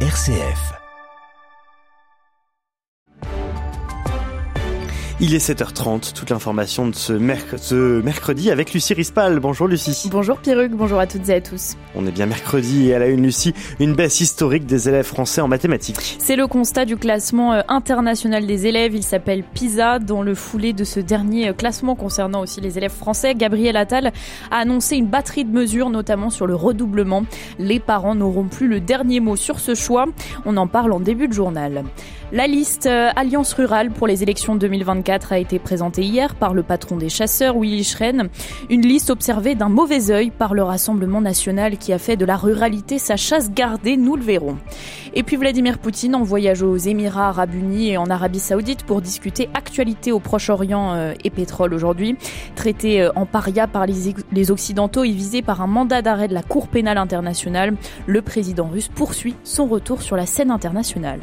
RCF. Il est 7h30, toute l'information de ce, mercredi avec Lucie Rispal. Bonjour Lucie. Bonjour Pierruc, bonjour à toutes et à tous. On est bien mercredi et à la une Lucie, une baisse historique des élèves français en mathématiques. C'est le constat du classement euh, international des élèves, il s'appelle PISA. Dans le foulé de ce dernier euh, classement concernant aussi les élèves français, Gabriel Attal a annoncé une batterie de mesures, notamment sur le redoublement. Les parents n'auront plus le dernier mot sur ce choix. On en parle en début de journal. La liste euh, Alliance Rurale pour les élections 2024 a été présentée hier par le patron des chasseurs, Willy Schren. Une liste observée d'un mauvais œil par le Rassemblement national qui a fait de la ruralité sa chasse gardée, nous le verrons. Et puis Vladimir Poutine en voyage aux Émirats arabes unis et en Arabie saoudite pour discuter actualité au Proche-Orient euh, et pétrole aujourd'hui. Traité euh, en paria par les Occidentaux et visé par un mandat d'arrêt de la Cour pénale internationale, le président russe poursuit son retour sur la scène internationale.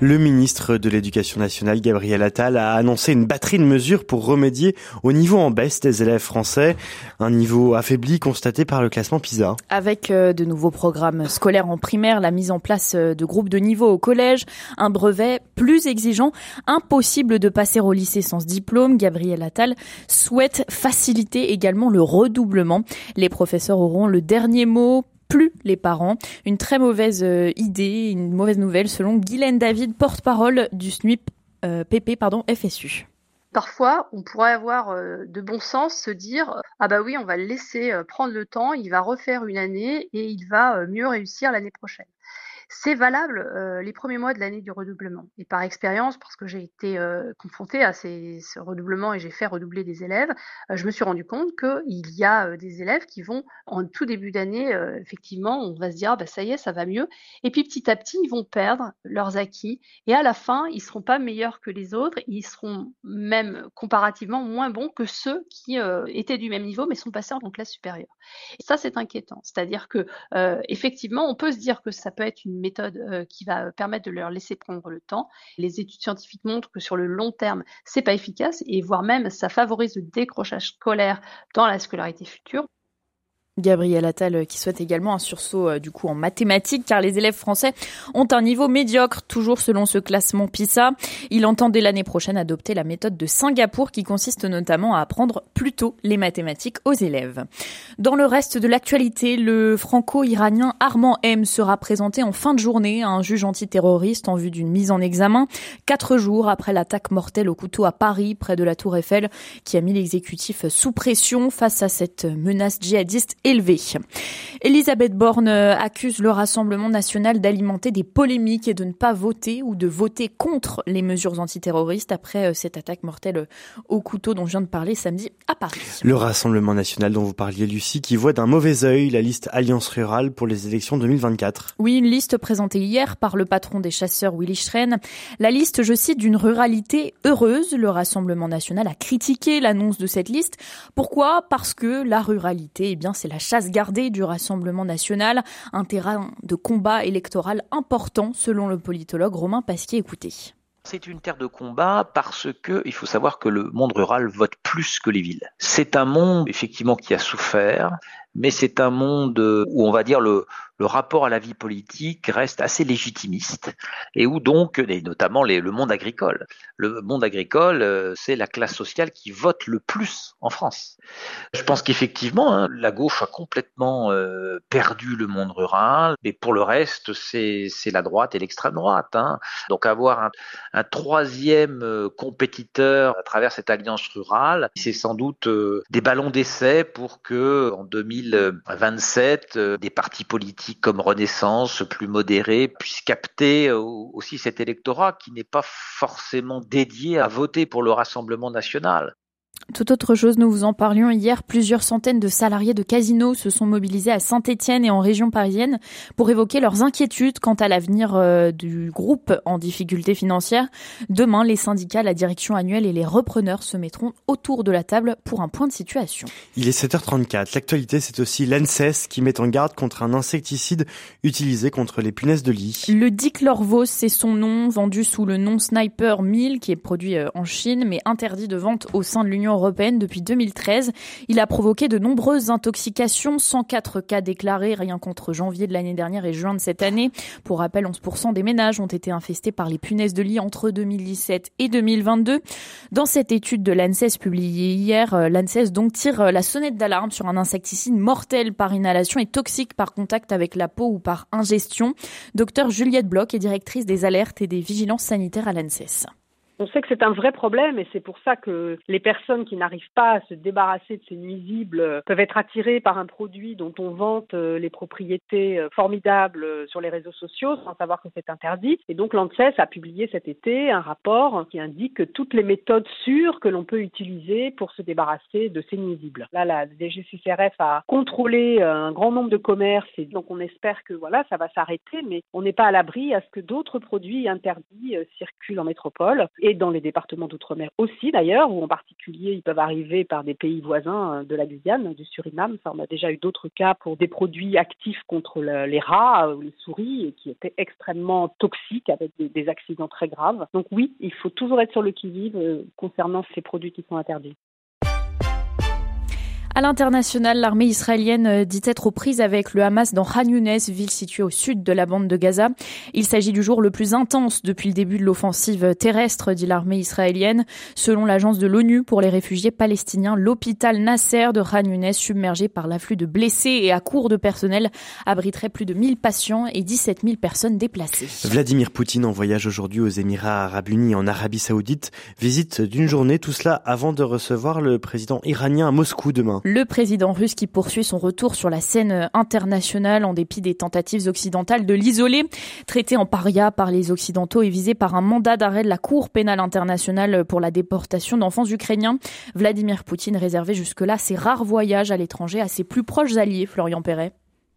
Le ministre de l'Éducation nationale, Gabriel Attal, a annoncé une batterie de mesures pour remédier au niveau en baisse des élèves français, un niveau affaibli constaté par le classement PISA. Avec euh, de nouveaux programmes scolaires en primaire, la mise en place euh, de groupes de niveau au collège, un brevet plus exigeant, impossible de passer au lycée sans diplôme, Gabriel Attal souhaite faciliter également le redoublement. Les professeurs auront le dernier mot plus les parents. Une très mauvaise euh, idée, une mauvaise nouvelle selon Guylaine David, porte-parole du SNUIP PP euh, pardon, FSU. Parfois, on pourrait avoir euh, de bon sens se dire ah bah oui, on va le laisser prendre le temps, il va refaire une année et il va mieux réussir l'année prochaine. C'est valable euh, les premiers mois de l'année du redoublement. Et par expérience, parce que j'ai été euh, confrontée à ces, ce redoublement et j'ai fait redoubler des élèves, euh, je me suis rendu compte qu'il y a des élèves qui vont, en tout début d'année, effectivement, on va se dire, ah, bah, ça y est, ça va mieux. Et puis petit à petit, ils vont perdre leurs acquis. Et à la fin, ils seront pas meilleurs que les autres. Ils seront même comparativement moins bons que ceux qui étaient du même niveau, mais sont passés en classe supérieure. Et ça, c'est inquiétant. C'est-à-dire que, effectivement, on peut se dire que ça peut être une méthode euh, qui va permettre de leur laisser prendre le temps. Les études scientifiques montrent que sur le long terme, c'est pas efficace et voire même ça favorise le décrochage scolaire dans la scolarité future. Gabriel Attal euh, qui souhaite également un sursaut euh, du coup en mathématiques car les élèves français ont un niveau médiocre toujours selon ce classement PISA. Il entend dès l'année prochaine adopter la méthode de Singapour qui consiste notamment à apprendre plus tôt les mathématiques aux élèves. Dans le reste de l'actualité, le franco-iranien Armand M sera présenté en fin de journée à un juge antiterroriste en vue d'une mise en examen quatre jours après l'attaque mortelle au couteau à Paris près de la Tour Eiffel qui a mis l'exécutif sous pression face à cette menace djihadiste élevé. Elisabeth Borne accuse le Rassemblement national d'alimenter des polémiques et de ne pas voter ou de voter contre les mesures antiterroristes après euh, cette attaque mortelle au couteau dont je viens de parler samedi à Paris. Le Rassemblement national dont vous parliez, Lucie, qui voit d'un mauvais œil la liste Alliance Rurale pour les élections 2024. Oui, une liste présentée hier par le patron des chasseurs Willy Schren. La liste, je cite, d'une ruralité heureuse. Le Rassemblement national a critiqué l'annonce de cette liste. Pourquoi? Parce que la ruralité, eh bien, c'est la chasse gardée du Rassemblement national, un terrain de combat électoral important selon le politologue Romain Pasquier. Écoutez. C'est une terre de combat parce que il faut savoir que le monde rural vote plus que les villes. C'est un monde effectivement qui a souffert, mais c'est un monde où on va dire le, le rapport à la vie politique reste assez légitimiste et où donc, et notamment le monde agricole, le monde agricole, euh, c'est la classe sociale qui vote le plus en France. Je pense qu'effectivement, hein, la gauche a complètement euh, perdu le monde rural, mais pour le reste, c'est la droite et l'extrême droite. Hein. Donc avoir un, un troisième euh, compétiteur à travers cette alliance rurale, c'est sans doute des ballons d'essai pour que en 2027, des partis politiques comme Renaissance, plus modéré, puisse capter euh, aussi cet électorat qui n'est pas forcément dédié à voter pour le Rassemblement national. Toute autre chose, nous vous en parlions hier, plusieurs centaines de salariés de casinos se sont mobilisés à Saint-Étienne et en région parisienne pour évoquer leurs inquiétudes quant à l'avenir euh, du groupe en difficulté financière. Demain, les syndicats, la direction annuelle et les repreneurs se mettront autour de la table pour un point de situation. Il est 7h34. L'actualité, c'est aussi l'ANSES qui met en garde contre un insecticide utilisé contre les punaises de lit. Le diclorvos, c'est son nom, vendu sous le nom Sniper 1000 qui est produit euh, en Chine mais interdit de vente au sein de l'Union européenne depuis 2013. Il a provoqué de nombreuses intoxications, 104 cas déclarés rien qu'entre janvier de l'année dernière et juin de cette année. Pour rappel, 11% des ménages ont été infestés par les punaises de lit entre 2017 et 2022. Dans cette étude de l'ANSES publiée hier, euh, l'ANSES donc tire euh, la sonnette d'alarme sur un insecticide mortel par inhalation et toxique par contact avec la peau ou par ingestion. Docteur Juliette Bloch est directrice des alertes et des vigilances sanitaires à l'ANSES. On sait que c'est un vrai problème et c'est pour ça que les personnes qui n'arrivent pas à se débarrasser de ces nuisibles peuvent être attirées par un produit dont on vante euh, les propriétés euh, formidables euh, sur les réseaux sociaux sans savoir que c'est interdit. Et donc l'ANSES a publié cet été un rapport qui indique toutes les méthodes sûres que l'on peut utiliser pour se débarrasser de ces nuisibles. Là, la DGCCRF a contrôlé un grand nombre de commerces et donc on espère que voilà, ça va s'arrêter, mais on n'est pas à l'abri à ce que d'autres produits interdits circulent en métropole dans les départements d'outre-mer aussi d'ailleurs, où en particulier ils peuvent arriver par des pays voisins euh, de la Guyane, du Suriname. Ça, on a déjà eu d'autres cas pour des produits actifs contre les rats ou les souris qui étaient extrêmement toxiques avec des, accidents très graves. Donc oui, il faut toujours être sur le qui-vive euh, concernant ces produits qui sont interdits. À l'international, l'armée israélienne euh, dit être aux prises avec le Hamas dans Khan Younes, ville située au sud de la bande de Gaza. Il s'agit du jour le plus intense depuis le début de l'offensive terrestre, dit l'armée israélienne. Selon l'agence de l'ONU pour les réfugiés palestiniens, l'hôpital Nasser de Khan Younes, submergé par l'afflux de blessés et à court de personnel, abriterait plus de 1000 patients et 17 000 personnes déplacées. Vladimir Poutine en voyage aujourd'hui aux Émirats arabes unis en Arabie saoudite. Visite d'une journée, tout cela avant de recevoir le président iranien à Moscou demain. Le président russe qui poursuit son retour sur la scène internationale en dépit des tentatives occidentales de l'isoler, traité en paria par les Occidentaux et visé par un mandat d'arrêt de la Cour pénale internationale pour la déportation d'enfants ukrainiens. Vladimir Poutine réservait jusque-là ses rares voyages à l'étranger à ses plus proches alliés, Florian Perret.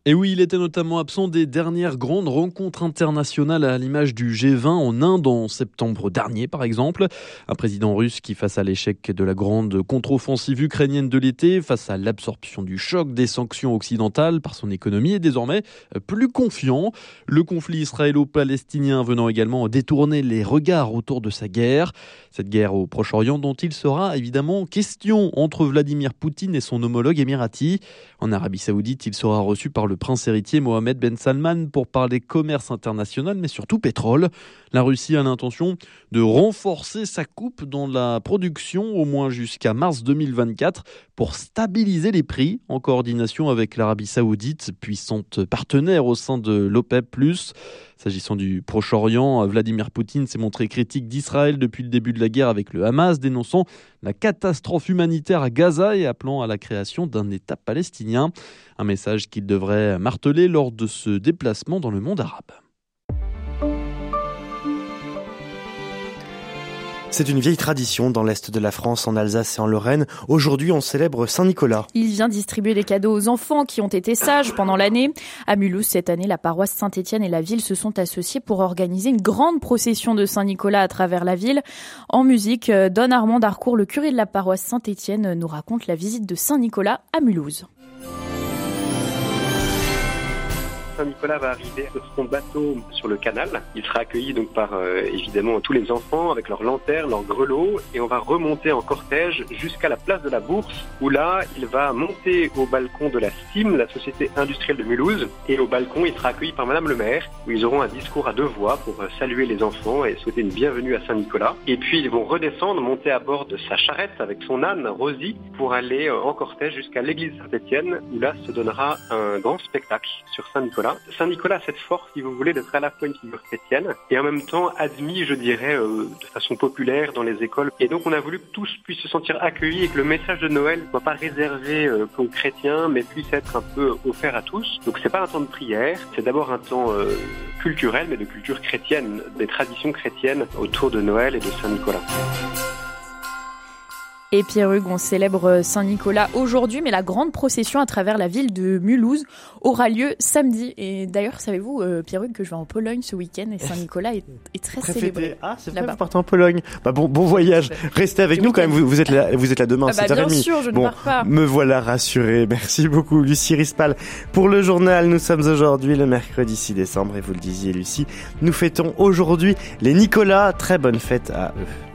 Et oui, il était notamment absent des dernières grandes rencontres internationales à l'image du G20 en Inde en septembre dernier, par exemple. Un président russe qui, face à l'échec de la grande contre-offensive ukrainienne de l'été, face à l'absorption du choc des sanctions occidentales par son économie, est désormais plus confiant. Le conflit israélo-palestinien venant également détourner les regards autour de sa guerre. Cette guerre au Proche-Orient dont il sera évidemment question entre Vladimir Poutine et son homologue émirati. En Arabie Saoudite, il sera reçu par le prince héritier Mohamed Ben Salman pour parler commerce international, mais surtout pétrole. La Russie a l'intention de renforcer sa coupe dans la production au moins jusqu'à mars 2024 pour stabiliser les prix en coordination avec l'Arabie Saoudite, puissante partenaire au sein de l'OPEP+. S'agissant du Proche-Orient, Vladimir Poutine s'est montré critique d'Israël depuis le début de la guerre avec le Hamas, dénonçant la catastrophe humanitaire à Gaza et appelant à la création d'un État palestinien. Un message qu'il devrait marteler lors de ce déplacement dans le monde arabe. C'est une vieille tradition dans l'Est de la France, en Alsace et en Lorraine. Aujourd'hui, on célèbre Saint-Nicolas. Il vient distribuer des cadeaux aux enfants qui ont été sages pendant l'année. À Mulhouse, cette année, la paroisse Saint-Étienne et la ville se sont associés pour organiser une grande procession de Saint-Nicolas à travers la ville. En musique, Don Armand Darcourt, le curé de la paroisse Saint-Étienne, nous raconte la visite de Saint-Nicolas à Mulhouse. Saint-Nicolas va arriver sur son bateau sur le canal. Il sera accueilli donc par euh, évidemment tous les enfants avec leurs lanternes, leurs grelots et on va remonter en cortège jusqu'à la place de la Bourse où là il va monter au balcon de la STIM, la Société industrielle de Mulhouse et au balcon il sera accueilli par Madame le maire où ils auront un discours à deux voix pour euh, saluer les enfants et souhaiter une bienvenue à Saint-Nicolas. Et puis ils vont redescendre, monter à bord de sa charrette avec son âne Rosie pour aller euh, en cortège jusqu'à l'église Saint-Étienne où là se donnera un grand spectacle sur Saint-Nicolas. Saint-Nicolas a cette force, si vous voulez, d'être à la fois une figure chrétienne et en même temps admis, je dirais, euh, de façon populaire dans les écoles. Et donc on a voulu que tous puissent se sentir accueillis et que le message de Noël ne soit pas réservé euh, aux chrétiens, mais puisse être un peu offert à tous. Donc c'est pas un temps de prière, c'est d'abord un temps euh, culturel, mais de culture chrétienne, des traditions chrétiennes autour de Noël et de Saint-Nicolas. Et Pierre-Hugues, on célèbre Saint-Nicolas aujourd'hui, mais la grande procession à travers la ville de Mulhouse aura lieu samedi. Et d'ailleurs, savez-vous, euh, Pierre-Hugues, que je vais en Pologne ce week-end et Saint-Nicolas est, très, célébré. Ah, c'est vrai, vous partez en Pologne. Bah, bon, bon voyage. Restez avec nous quand même. Vous, êtes là, vous êtes là demain, ah bah, Bien sûr, je bon, ne pars pas. Me voilà rassuré. Merci beaucoup, Lucie Rispal. Pour le journal, nous sommes aujourd'hui le mercredi 6 décembre et vous le disiez, Lucie, nous fêtons aujourd'hui les Nicolas. Très bonne fête à eux.